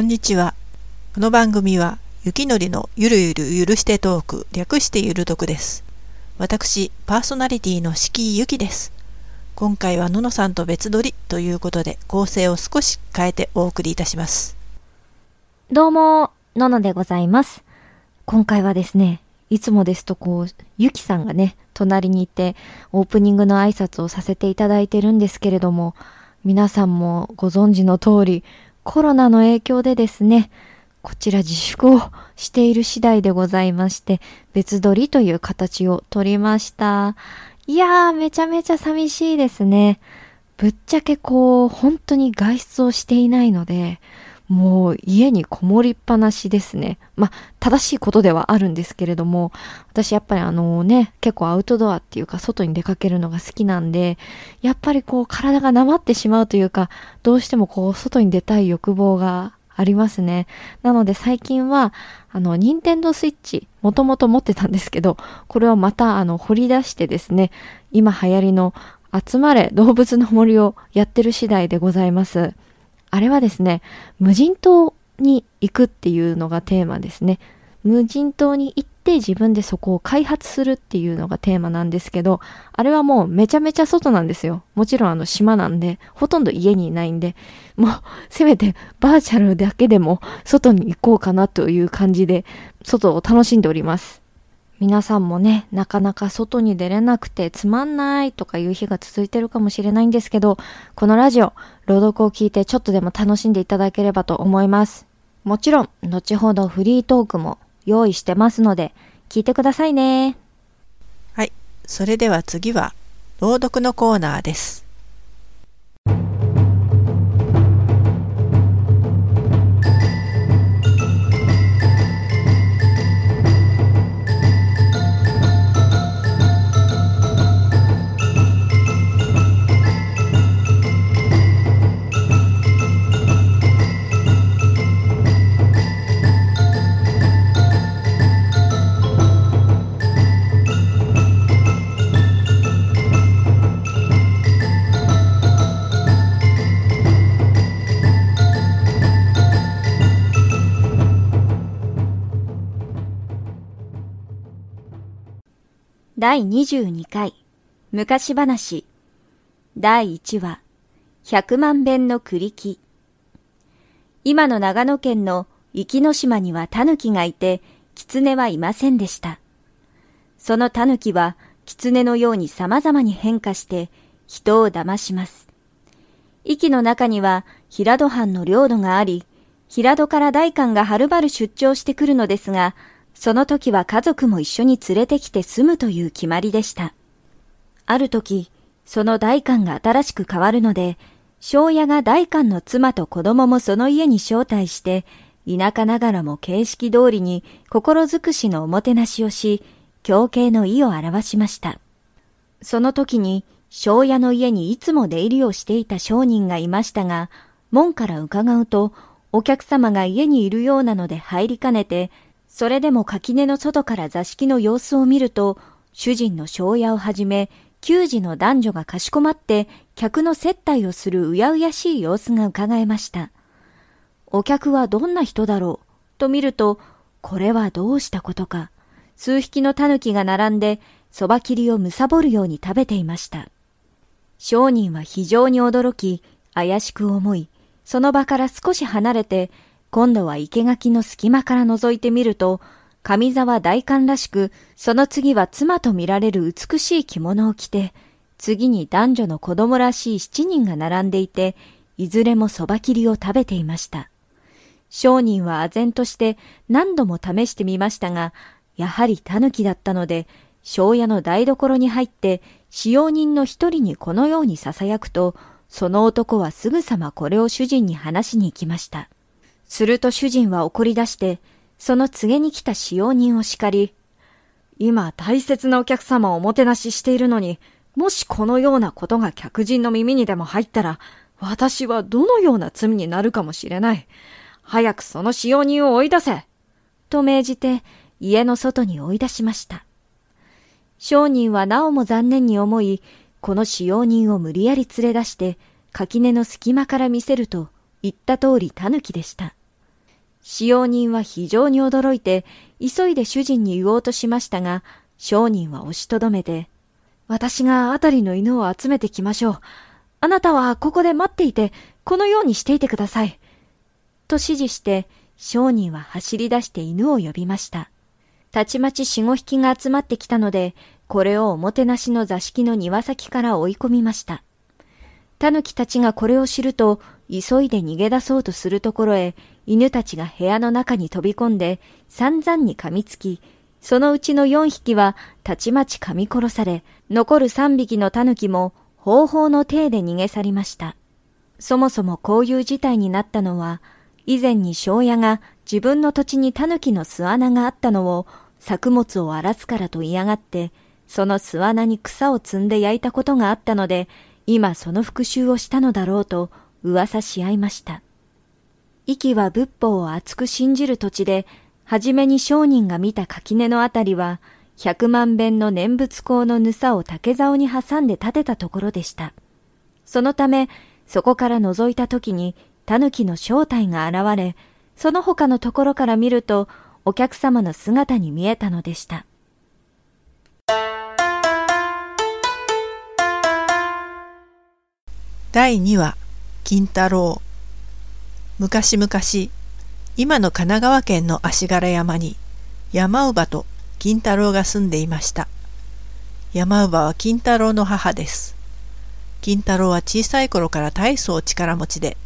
こんにちは。この番組は、雪のりのゆるゆる許してトーク、略してゆるとくです。私、パーソナリティの敷居ゆきです。今回はののさんと別撮りということで、構成を少し変えてお送りいたします。どうも、ののでございます。今回はですね、いつもですとこう、ゆきさんがね、隣にいて、オープニングの挨拶をさせていただいてるんですけれども、皆さんもご存知の通り、コロナの影響でですね、こちら自粛をしている次第でございまして、別撮りという形をとりました。いやー、めちゃめちゃ寂しいですね。ぶっちゃけこう、本当に外出をしていないので、もう家にこもりっぱなしですね。まあ、正しいことではあるんですけれども、私やっぱりあのね、結構アウトドアっていうか外に出かけるのが好きなんで、やっぱりこう体がなまってしまうというか、どうしてもこう外に出たい欲望がありますね。なので最近は、あの、ニンテンドスイッチ、もともと持ってたんですけど、これをまたあの、掘り出してですね、今流行りの集まれ動物の森をやってる次第でございます。あれはですね、無人島に行くっていうのがテーマですね。無人島に行って自分でそこを開発するっていうのがテーマなんですけど、あれはもうめちゃめちゃ外なんですよ。もちろんあの島なんで、ほとんど家にいないんで、もうせめてバーチャルだけでも外に行こうかなという感じで、外を楽しんでおります。皆さんもね、なかなか外に出れなくてつまんないとかいう日が続いてるかもしれないんですけど、このラジオ、朗読を聞いてちょっとでも楽しんでいただければと思います。もちろん、後ほどフリートークも用意してますので、聞いてくださいね。はい。それでは次は、朗読のコーナーです。第22回昔話第1話100万遍の栗木今の長野県の壱岐の島には狸がいて狐はいませんでした。その狸は狐のように様々に変化して人を騙します。壱岐の中には平戸藩の領土があり、平戸から大官がはるばる出張してくるのですが、その時は家族も一緒に連れてきて住むという決まりでした。ある時、その大官が新しく変わるので、庄屋が大官の妻と子供もその家に招待して、田舎ながらも形式通りに心尽くしのおもてなしをし、狂敬の意を表しました。その時に、庄屋の家にいつも出入りをしていた商人がいましたが、門から伺うと、お客様が家にいるようなので入りかねて、それでも垣根の外から座敷の様子を見ると、主人の庄屋をはじめ、給仕の男女がかしこまって、客の接待をするうやうやしい様子が伺えました。お客はどんな人だろうと見ると、これはどうしたことか。数匹の狸が並んで、そば切りをむさぼるように食べていました。商人は非常に驚き、怪しく思い、その場から少し離れて、今度は生垣の隙間から覗いてみると、上沢大官らしく、その次は妻と見られる美しい着物を着て、次に男女の子供らしい七人が並んでいて、いずれもそば切りを食べていました。商人は唖然として何度も試してみましたが、やはり狸だったので、庄屋の台所に入って、使用人の一人にこのように囁くと、その男はすぐさまこれを主人に話しに行きました。すると主人は怒り出して、その告げに来た使用人を叱り、今大切なお客様をおもてなししているのに、もしこのようなことが客人の耳にでも入ったら、私はどのような罪になるかもしれない。早くその使用人を追い出せと命じて家の外に追い出しました。商人はなおも残念に思い、この使用人を無理やり連れ出して、垣根の隙間から見せると、言った通り狸でした。使用人は非常に驚いて、急いで主人に言おうとしましたが、商人は押しとどめて、私があたりの犬を集めてきましょう。あなたはここで待っていて、このようにしていてください。と指示して、商人は走り出して犬を呼びました。たちまち四五匹が集まってきたので、これをおもてなしの座敷の庭先から追い込みました。狸たちがこれを知ると、急いで逃げ出そうとするところへ、犬たちが部屋の中に飛び込んで、散々に噛みつき、そのうちの四匹はたちまち噛み殺され、残る三匹の狸も方法の体で逃げ去りました。そもそもこういう事態になったのは、以前に庄屋が自分の土地に狸の巣穴があったのを作物を荒らすからと嫌がって、その巣穴に草を積んで焼いたことがあったので、今その復讐をしたのだろうと噂し合いました。息は仏法を厚く信じる土地で、はじめに商人が見た垣根のあたりは、百万遍の念仏港のぬさを竹竿に挟んで建てたところでした。そのため、そこから覗いた時に、狸の正体が現れ、その他のところから見ると、お客様の姿に見えたのでした。第2話金太郎昔々今の神奈川県の足柄山に山姥と金太郎が住んでいました。山姥は金太郎の母です。金太郎は小さい頃から大層力持ちで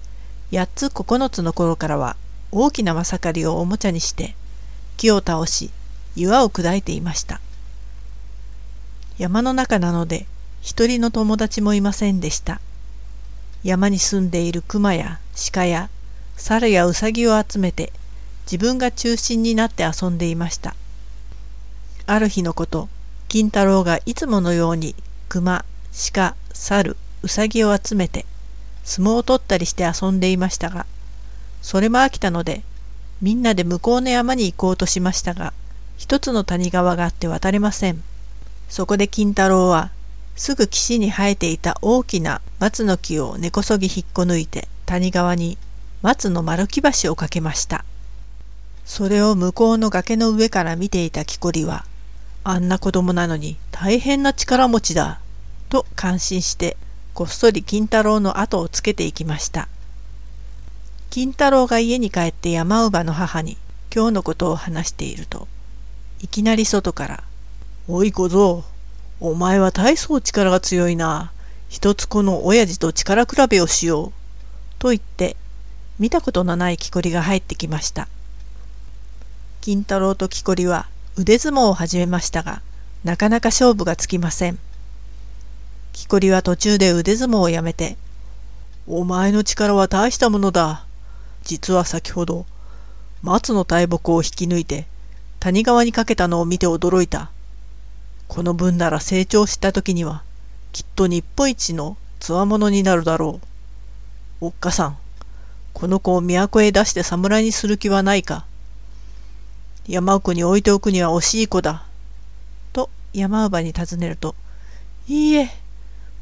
8つ9つの頃からは大きなまさかりをおもちゃにして木を倒し岩を砕いていました。山の中なので一人の友達もいませんでした。山に住んでいる熊や鹿や猿やウサギを集めて自分が中心になって遊んでいました。ある日のこと、金太郎がいつものように熊、鹿、猿、ウサギを集めて相撲を取ったりして遊んでいましたが、それも飽きたので、みんなで向こうの山に行こうとしましたが、一つの谷川があって渡れません。そこで金太郎はすぐ岸に生えていた大きな松の木を根こそぎ引っこ抜いて谷川に松の丸木橋を架けました。それを向こうの崖の上から見ていた木こりは、あんな子供なのに大変な力持ちだ、と感心して、こっそり金太郎の後をつけていきました。金太郎が家に帰って山姥の母に今日のことを話していると、いきなり外から、おい小僧、お前は大層力が強いな。一つこの親父と力比べをしよう。と言って、見たことのない木こりが入ってきました。金太郎と木こりは腕相撲を始めましたが、なかなか勝負がつきません。木こりは途中で腕相撲をやめて、お前の力は大したものだ。実は先ほど、松の大木を引き抜いて、谷川にかけたのを見て驚いた。この分なら成長した時には、きっと日本一のつわものになるだろう。おっかさん、この子を都へ出して侍にする気はないか。山奥に置いておくには惜しい子だ。と山姥に尋ねると、いいえ、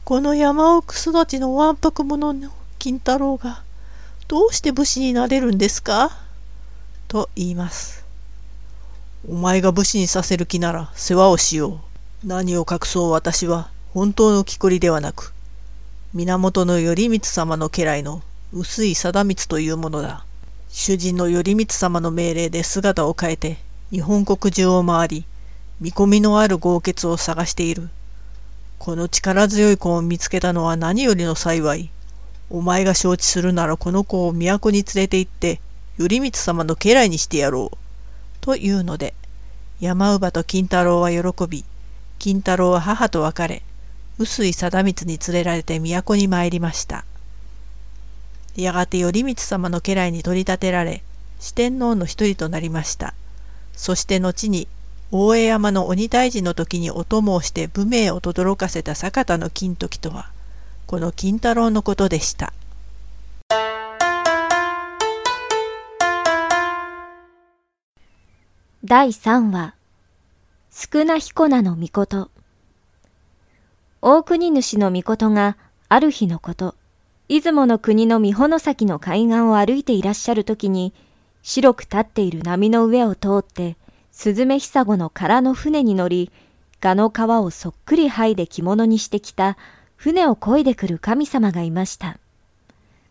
この山奥育ちのわんぱく者の金太郎が、どうして武士になれるんですか？と言います。お前が武士にさせる気なら世話をしよう。何を隠そう私は本当の木こりではなく、源頼光様の家来の薄い貞光というものだ。主人の頼光様の命令で姿を変えて日本国中を回り、見込みのある豪傑を探している。この力強い子を見つけたのは何よりの幸い。お前が承知するならこの子を都に連れて行って、頼光様の家来にしてやろう。というので、山姥と金太郎は喜び、金太郎は母と別れ、臼井貞光に連れられて都に参りました。やがて頼光様の家来に取り立てられ、四天王の一人となりました。そして後に、大江山の鬼退治の時にお供をして武名を轟かせた坂田の金時とは、この金太郎のことでした。第3話少な彦名のこと大国主のことがある日のこと、出雲の国の三保崎の海岸を歩いていらっしゃるときに、白く立っている波の上を通って、スズメヒサゴの空の船に乗り、ガの皮をそっくり剥いで着物にしてきた船を漕いでくる神様がいました。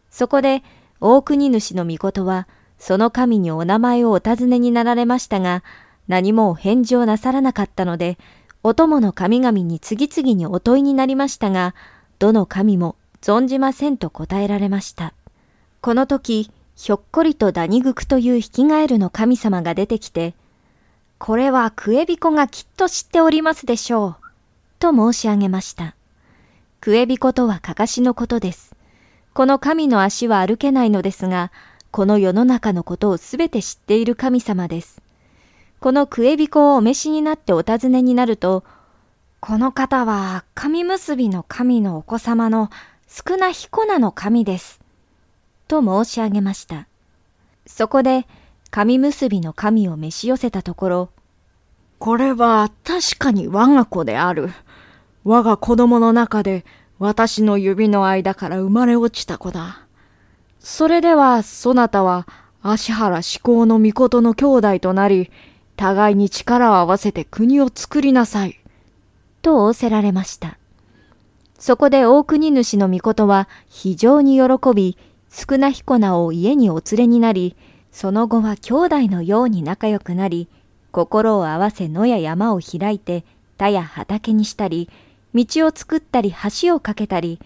そこで大国主の御事は、その神にお名前をお尋ねになられましたが、何もお返事をなさらなかったので、お供の神々に次々にお問いになりましたが、どの神も存じませんと答えられました。この時、ひょっこりとダニグクというヒキガエルの神様が出てきて、これはクエビコがきっと知っておりますでしょう。と申し上げました。クエビコとはかかしのことです。この神の足は歩けないのですが、この世の中のことをすべて知っている神様です。このクエビコをお召しになってお尋ねになると、この方は神結びの神のお子様の少な彦名の神です。と申し上げました。そこで、神結びの神を召し寄せたところ、これは確かに我が子である。我が子供の中で私の指の間から生まれ落ちた子だ。それでは、そなたは足原志向の御事の兄弟となり、互いに力を合わせて国を作りなさい。と仰せられました。そこで大国主の御事は非常に喜び、少な彦名を家にお連れになり、その後は兄弟のように仲良くなり、心を合わせ野や山を開いて田や畑にしたり、道を作ったり橋を架けたり、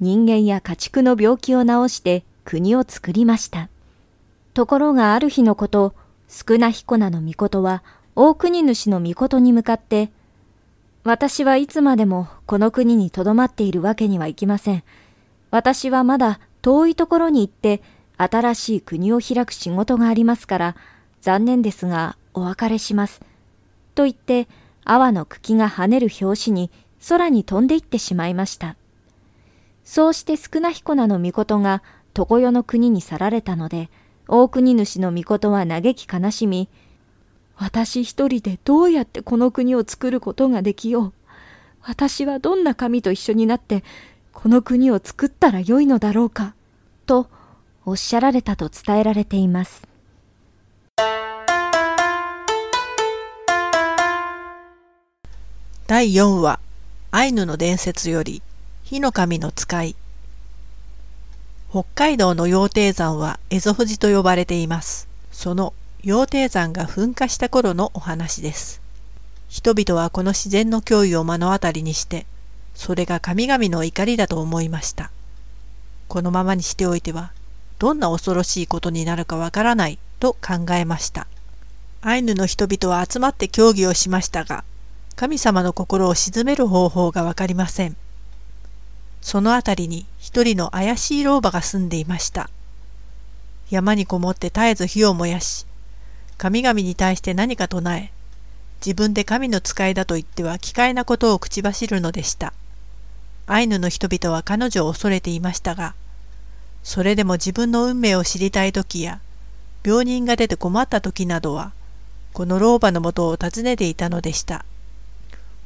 人間や家畜の病気を治して国を作りました。ところがある日のこと、少な彦名の御事は大国主の御事に向かって、私はいつまでもこの国に留まっているわけにはいきません。私はまだ遠いところに行って新しい国を開く仕事がありますから、残念ですがお別れします。と言って、阿の茎が跳ねる拍子に空に飛んでいってしまいました。そうして少な彦名の御事が常世の国に去られたので、大国主の御事は嘆き悲しみ、私一人でどうやってこの国を作ることができよう。私はどんな神と一緒になってこの国を作ったらよいのだろうか、とおっしゃられたと伝えられています。第4話アイヌの伝説より火の神の使い北海道の羊蹄山は蝦夷富士と呼ばれています。その羊蹄山が噴火した頃のお話です。人々はこの自然の脅威を目の当たりにしてそれが神々の怒りだと思いました。このままにしておいては、どんな恐ろしいことになるかわからないと考えました。アイヌの人々は集まって協議をしましたが、神様の心を鎮める方法がわかりません。その辺りに一人の怪しい老婆が住んでいました。山にこもって絶えず火を燃やし、神々に対して何か唱え、自分で神の使いだと言っては奇怪なことを口走るのでした。アイヌの人々は彼女を恐れていましたが、それでも自分の運命を知りたい時や、病人が出て困った時などは、この老婆のもとを訪ねていたのでした。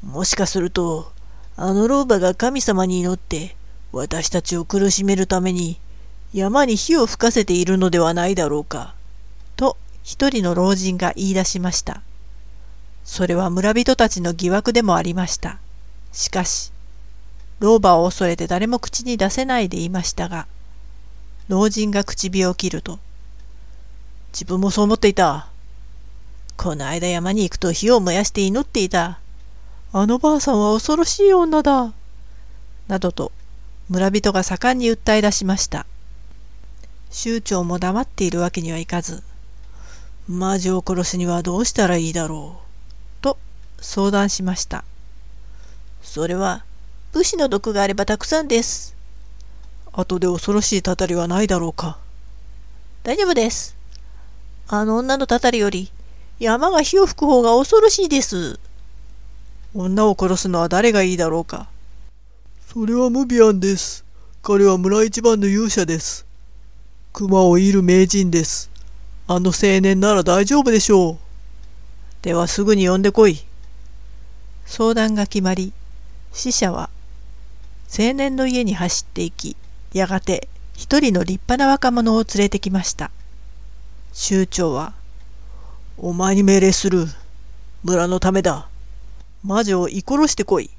もしかすると、あの老婆が神様に祈って、私たちを苦しめるために、山に火を吹かせているのではないだろうか。一人の老人が言い出しました。それは村人たちの疑惑でもありました。しかし、老婆を恐れて誰も口に出せないでいましたが、老人が唇を切ると、自分もそう思っていた。この間山に行くと火を燃やして祈っていた。あのばあさんは恐ろしい女だ。などと村人が盛んに訴え出しました。州長も黙っているわけにはいかず、魔女を殺すにはどうしたらいいだろう、と相談しました。それは武士の毒があればたくさんです。後で恐ろしいたたりはないだろうか？大丈夫です。あの女のたたりより山が火を吹く方が恐ろしいです。女を殺すのは誰がいいだろうか？それはムビアンです。彼は村一番の勇者です。熊を射る名人です。あの青年なら大丈夫でしょう。ではすぐに呼んでこい。相談が決まり、死者は青年の家に走っていき、やがて一人の立派な若者を連れてきました。酋長は、お前に命令する。村のためだ。魔女を居殺してこい。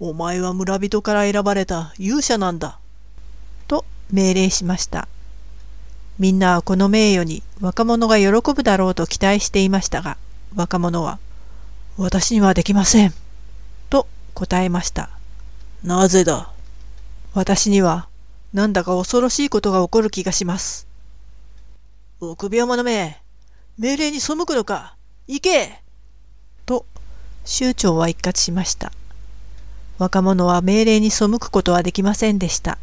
お前は村人から選ばれた勇者なんだ。と命令しました。みんなはこの名誉に若者が喜ぶだろうと期待していましたが、若者は、私にはできません。と答えました。なぜだ？私にはなんだか恐ろしいことが起こる気がします。臆病者め、命令に背くのか行けと、酋長は一括しました。若者は命令に背くことはできませんでした。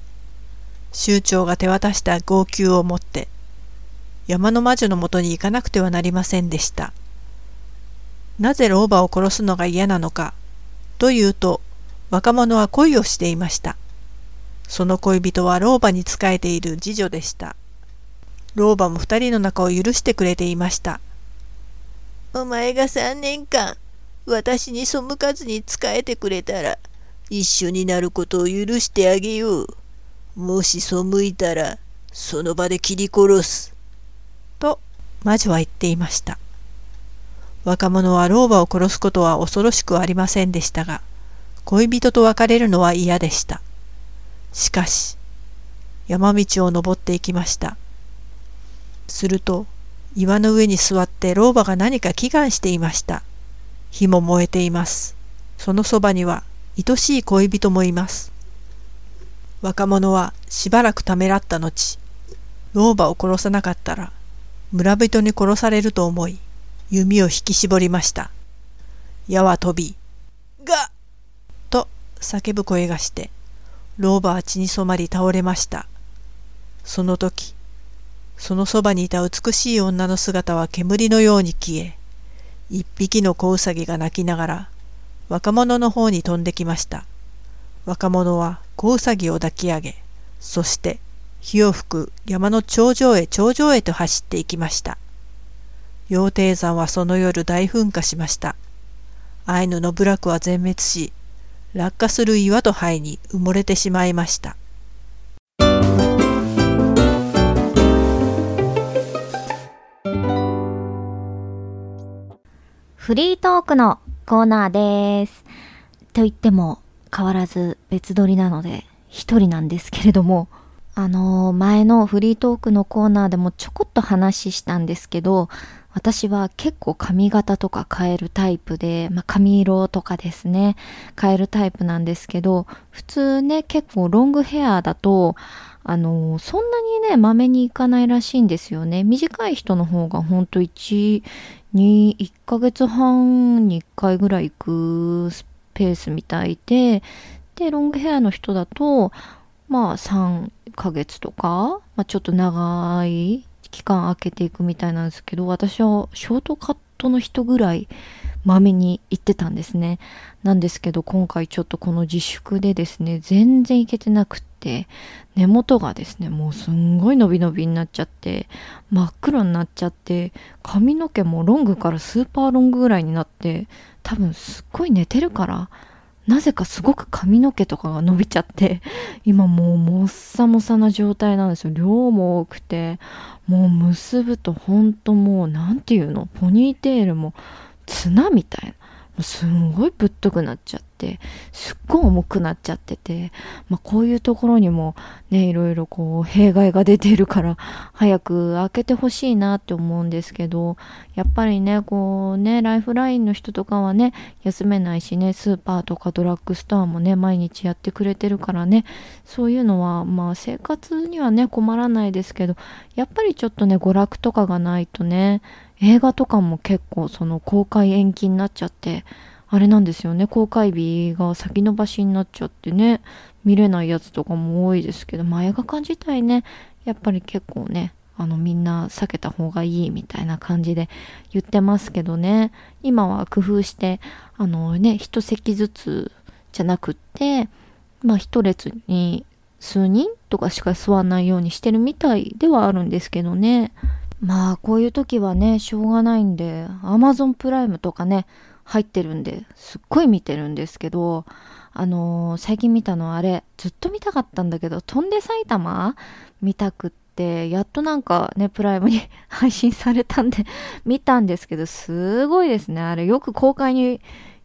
酋長が手渡した号泣を持って、山の魔女のもとに行かなくてはなりませんでした。なぜ老婆を殺すのが嫌なのか、というと、若者は恋をしていました。その恋人は老婆に仕えている次女でした。老婆も二人の仲を許してくれていました。お前が三年間、私に背かずに仕えてくれたら、一緒になることを許してあげよう。もし背いたら、その場で切り殺す。と、魔女は言っていました。若者は老婆を殺すことは恐ろしくありませんでしたが、恋人と別れるのは嫌でした。しかし、山道を登っていきました。すると、岩の上に座って老婆が何か祈願していました。火も燃えています。そのそばには愛しい恋人もいます。若者はしばらくためらった後、老婆を殺さなかったら村人に殺されると思い、弓を引き絞りました。矢は飛び、がと叫ぶ声がして、老婆は血に染まり倒れました。その時、そのそばにいた美しい女の姿は煙のように消え、一匹の子うさぎが泣きながら、若者の方に飛んできました。若者は子うさぎを抱き上げ、そして火を吹く山の頂上へ頂上へと走っていきました。羊蹄山はその夜大噴火しました。アイヌの部落は全滅し、落下する岩と灰に埋もれてしまいました。フリートークのコーナーです。と言っても変わらず別撮りなので一人なんですけれども、あのー、前のフリートークのコーナーでもちょこっと話したんですけど、私は結構髪型とか変えるタイプで、まあ、髪色とかですね、変えるタイプなんですけど、普通ね、結構ロングヘアだと、あのー、そんなにね、まめにいかないらしいんですよね。短い人の方がほんと1、2、1ヶ月半に1回ぐらい行くスペースみたいで、で、ロングヘアの人だと、まあ3ヶ月とか、まあ、ちょっと長い期間空けていくみたいなんですけど、私はショートカットの人ぐらいまめに行ってたんですね。なんですけど、今回ちょっとこの自粛でですね、全然行けてなくって、根元がですね、もうすんごい伸び伸びになっちゃって、真っ黒になっちゃって、髪の毛もロングからスーパーロングぐらいになって、多分すっごい寝てるから、なぜかすごく髪の毛とかが伸びちゃって、今もうもっさもさな状態なんですよ。量も多くて、もう結ぶとほんともう、なんていうのポニーテールも綱みたいな。すんごいぶっとくなっちゃって、すっごい重くなっちゃってて、まあこういうところにもね、いろいろこう弊害が出てるから、早く開けてほしいなって思うんですけど、やっぱりね、こうね、ライフラインの人とかはね、休めないしね、スーパーとかドラッグストアもね、毎日やってくれてるからね、そういうのはまあ生活にはね、困らないですけど、やっぱりちょっとね、娯楽とかがないとね、映画とかも結構その公開延期になっちゃって、あれなんですよね、公開日が先延ばしになっちゃってね、見れないやつとかも多いですけど、まあ映画館自体ね、やっぱり結構ね、あのみんな避けた方がいいみたいな感じで言ってますけどね、今は工夫して、あのね、一席ずつじゃなくって、まあ一列に数人とかしか座らないようにしてるみたいではあるんですけどね。まあこういう時はねしょうがないんで Amazon プライムとかね入ってるんですっごい見てるんですけどあのー、最近見たのあれずっと見たかったんだけど「飛んで埼玉」見たくって、やっとなんかね、プライムに 配信されたんで見たんですけど、すごいですね。あれ、よく公開に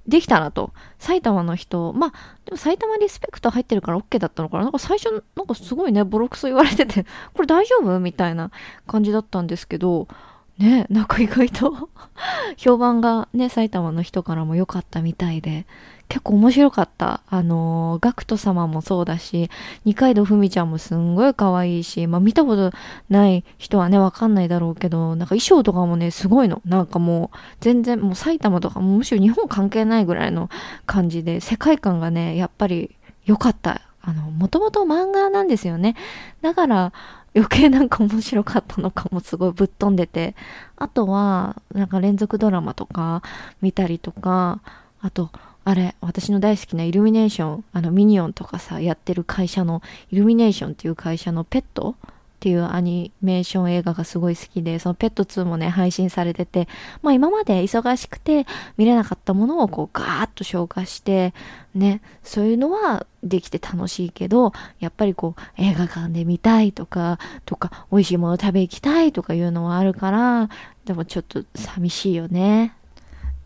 できたなと。埼玉の人、まあ、でも埼玉リスペクト入ってるから OK だったのかな。なんか最初、なんかすごいね、ボロクソ言われてて、これ大丈夫みたいな感じだったんですけど、ね、なんか意外と 評判がね、埼玉の人からも良かったみたいで、結構面白かった。あのー、ガクト様もそうだし、二階堂ふみちゃんもすんごい可愛いし、まあ見たことない人はね、わかんないだろうけど、なんか衣装とかもね、すごいの。なんかもう、全然、もう埼玉とかもむしろ日本関係ないぐらいの感じで、世界観がね、やっぱり良かった。あの、もともと漫画なんですよね。だから、余計なんか面白かったのかもすごいぶっ飛んでて。あとは、なんか連続ドラマとか見たりとか、あと、あれ、私の大好きなイルミネーション、あのミニオンとかさ、やってる会社の、イルミネーションっていう会社のペットっていうアニメーション映画がすごい好きで、そのペット2もね、配信されてて、まあ今まで忙しくて見れなかったものをこうガーッと消化して、ね、そういうのはできて楽しいけど、やっぱりこう映画館で見たいとか、とか美味しいもの食べ行きたいとかいうのはあるから、でもちょっと寂しいよね。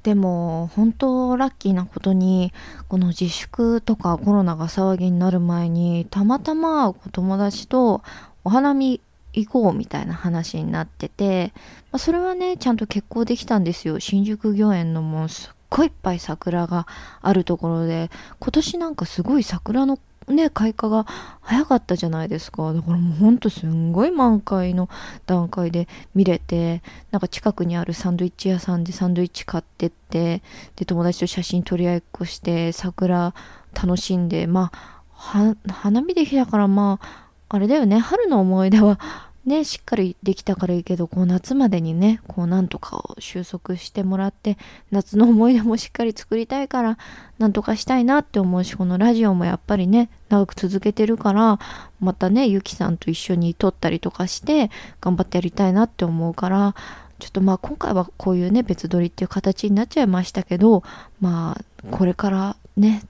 でも本当ラッキーなことにこの自粛とかコロナが騒ぎになる前にたまたま友達とお花見行こうみたいな話になってて、まあ、それはねちゃんと決行できたんですよ。新宿御苑のもうすっごいいっぱい桜があるところで今年なんかすごい桜のね、開花が早かったじゃないですか。だからもうほんとすんごい満開の段階で見れて、なんか近くにあるサンドイッチ屋さんでサンドイッチ買ってって、で、友達と写真撮り合いっこして、桜楽しんで、まあ、花見できだからまあ、あれだよね、春の思い出はね、しっかりできたからいいけど、こう夏までにね、こうなんとかを収束してもらって、夏の思い出もしっかり作りたいから、なんとかしたいなって思うし、このラジオもやっぱりね、長く続けてるから、またね、ゆきさんと一緒に撮ったりとかして、頑張ってやりたいなって思うから、ちょっとまあ今回はこういうね、別撮りっていう形になっちゃいましたけど、まあ、これからね、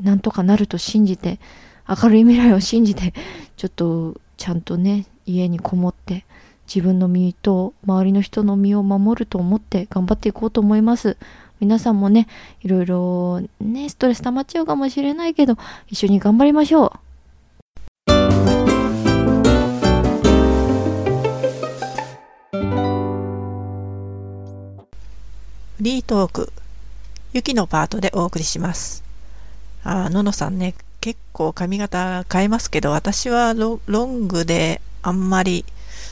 なんとかなると信じて、明るい未来を信じて、ちょっとちゃんとね、家にこもって自分の身と周りの人の身を守ると思って頑張っていこうと思います。皆さんもね、いろいろね、ストレス溜まっちゃうかもしれないけど、一緒に頑張りましょう。フリートーク、ゆきのパートでお送りします。あ、ののさんね、結構髪型変えますけど、私はロングであんまり、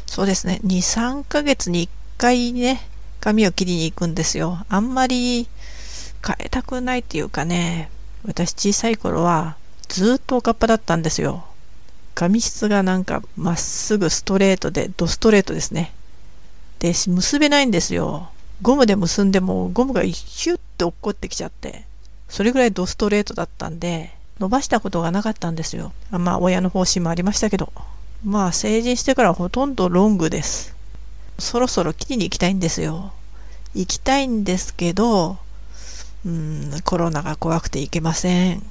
そうですね、2、3ヶ月に1回ね、髪を切りに行くんですよ。あんまり変えたくないっていうかね、私小さい頃はずっとおかっぱだったんですよ。髪質がなんかまっすぐストレートで、ドストレートですね。で、結べないんですよ。ゴムで結んでもゴムがヒュッて落っこってきちゃって、それぐらいドストレートだったんで、伸ばしたことがなかったんですよ。まあ親の方針もありましたけど。まあ成人してからほとんどロングです。そろそろ切りに行きたいんですよ。行きたいんですけど、うん、コロナが怖くて行けません。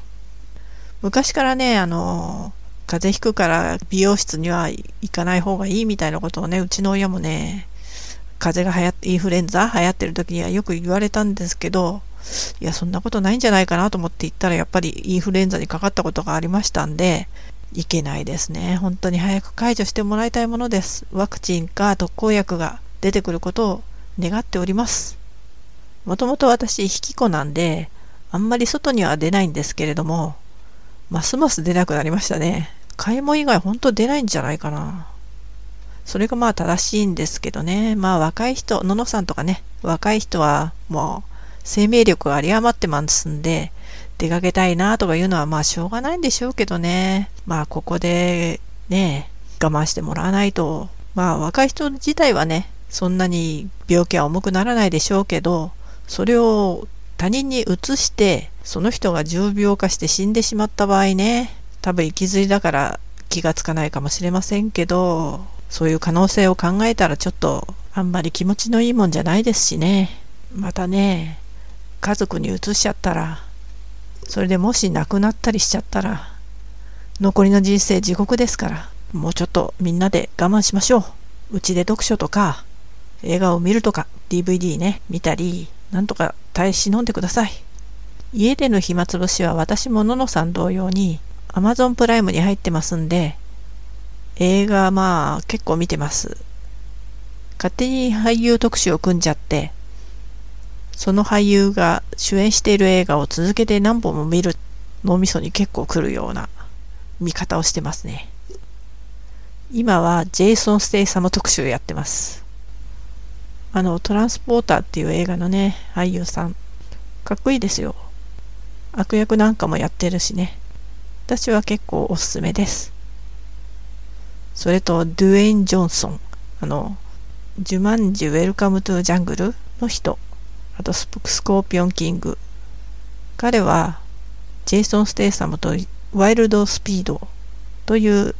昔からね、あの、風邪ひくから美容室には行かない方がいいみたいなことをね、うちの親もね、風邪が流行って、インフルエンザ流行ってる時にはよく言われたんですけど、いや、そんなことないんじゃないかなと思って行ったら、やっぱりインフルエンザにかかったことがありましたんで、いけないですね。本当に早く解除してもらいたいものです。ワクチンか特効薬が出てくることを願っております。もともと私、引き子なんで、あんまり外には出ないんですけれども、ますます出なくなりましたね。買い物以外本当出ないんじゃないかな。それがまあ正しいんですけどね。まあ若い人、ののさんとかね、若い人はもう生命力が有り余ってますんで、出かけたいなとかいうのはまあしょうがないんでしょうけどね。まあここでね、我慢してもらわないと、まあ若い人自体はね、そんなに病気は重くならないでしょうけど、それを他人に移して、その人が重病化して死んでしまった場合ね、多分行きずりだから気がつかないかもしれませんけど、そういう可能性を考えたらちょっとあんまり気持ちのいいもんじゃないですしね。またね、家族に移しちゃったらそれでもし亡くなったりしちゃったら、残りの人生地獄ですから。もうちょっとみんなで我慢しましょう。うちで読書とか、映画を見るとか、DVD ね、見たり、なんとか耐え忍んでください。家での暇つぶしは私もののさん同様に Amazon プライムに入ってますんで、映画まあ結構見てます。勝手に俳優特集を組んじゃって、その俳優が主演している映画を続けて何本も見る脳みそに結構来るような見方をしてますね。今はジェイソン・ステイサム特集やってます。あの、トランスポーターっていう映画のね、俳優さん。かっこいいですよ。悪役なんかもやってるしね。私は結構おすすめです。それと、ドゥエイン・ジョンソン。あの、ジュマンジュウェルカムトゥジャングルの人。あとス、コーピオンキング。彼は、ジェイソン・ステイサムとワイルド・スピードという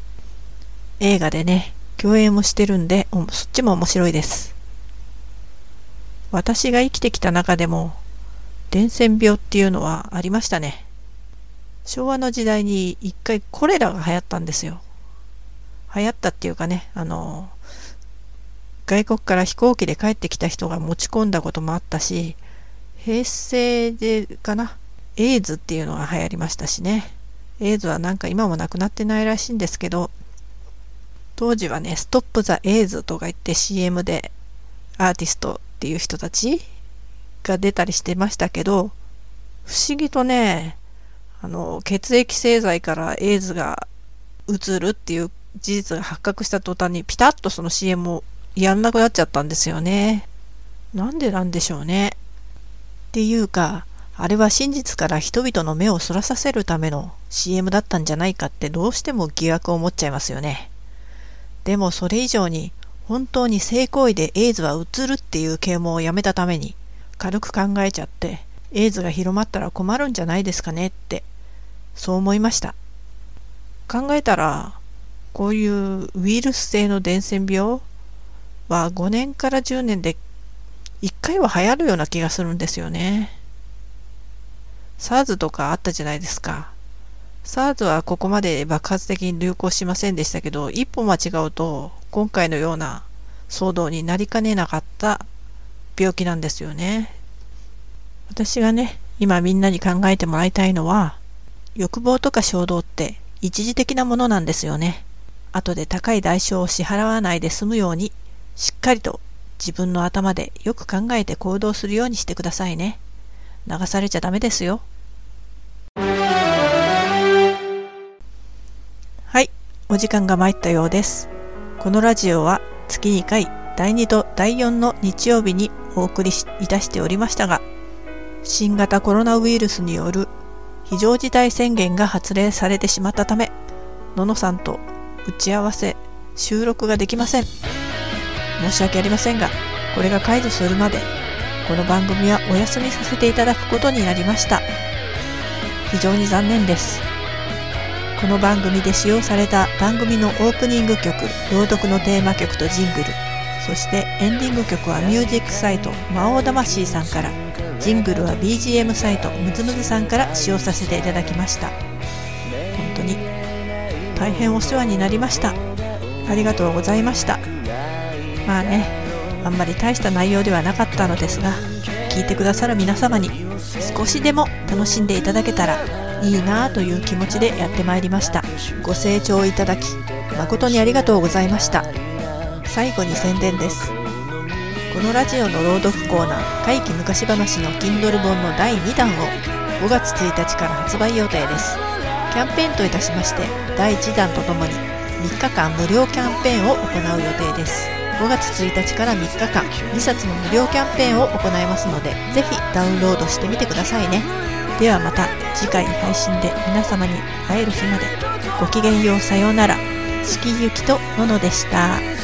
映画でね、共演もしてるんで、そっちも面白いです。私が生きてきた中でも、伝染病っていうのはありましたね。昭和の時代に一回コレラが流行ったんですよ。流行ったっていうかね、あの、外国から飛行機で帰ってきた人が持ち込んだこともあったし、平成でかな、エイズっていうのが流行りましたしね。エイズはなんか今もなくなってないらしいんですけど、当時はね、ストップ・ザ・エイズとか言って CM でアーティストっていう人たちが出たりしてましたけど、不思議とね、あの、血液製剤からエイズが移るっていう事実が発覚した途端にピタッとその CM をやんなくなっちゃったんですよね。なんでなんでしょうね。っていうか、あれは真実から人々の目をそらさせるための CM だったんじゃないかってどうしても疑惑を持っちゃいますよね。でもそれ以上に本当に性行為でエイズはうつるっていう啓蒙をやめたために軽く考えちゃってエイズが広まったら困るんじゃないですかねってそう思いました考えたらこういうウイルス性の伝染病は5年から10年で1回は流行るような気がするんですよね SARS とかあったじゃないですか SARS はここまで爆発的に流行しませんでしたけど一歩間違うと今回のような騒動になりかねなかった病気なんですよね。私がね、今みんなに考えてもらいたいのは、欲望とか衝動って一時的なものなんですよね。後で高い代償を支払わないで済むように、しっかりと自分の頭でよく考えて行動するようにしてくださいね。流されちゃダメですよ。はい、お時間が参ったようです。このラジオは月2回第2と第4の日曜日にお送りいたしておりましたが、新型コロナウイルスによる非常事態宣言が発令されてしまったため、ののさんと打ち合わせ、収録ができません。申し訳ありませんが、これが解除するまで、この番組はお休みさせていただくことになりました。非常に残念です。この番組で使用された番組のオープニング曲、朗読のテーマ曲とジングル、そしてエンディング曲はミュージックサイト魔王魂さんから、ジングルは BGM サイトムズムズさんから使用させていただきました。本当に大変お世話になりました。ありがとうございました。まあね、あんまり大した内容ではなかったのですが、聞いてくださる皆様に少しでも楽しんでいただけたらいいなという気持ちでやってまいりました。ご清聴いただき誠にありがとうございました。最後に宣伝です。このラジオの朗読コーナー「怪奇昔話」の Kindle 本の第2弾を5月1日から発売予定です。キャンペーンといたしまして第1弾とともに3日間無料キャンペーンを行う予定です。5月1日から3日間2冊の無料キャンペーンを行いますのでぜひダウンロードしてみてくださいねではまた次回配信で皆様に会える日までごきげんようさようなら四季ゆきとののでした。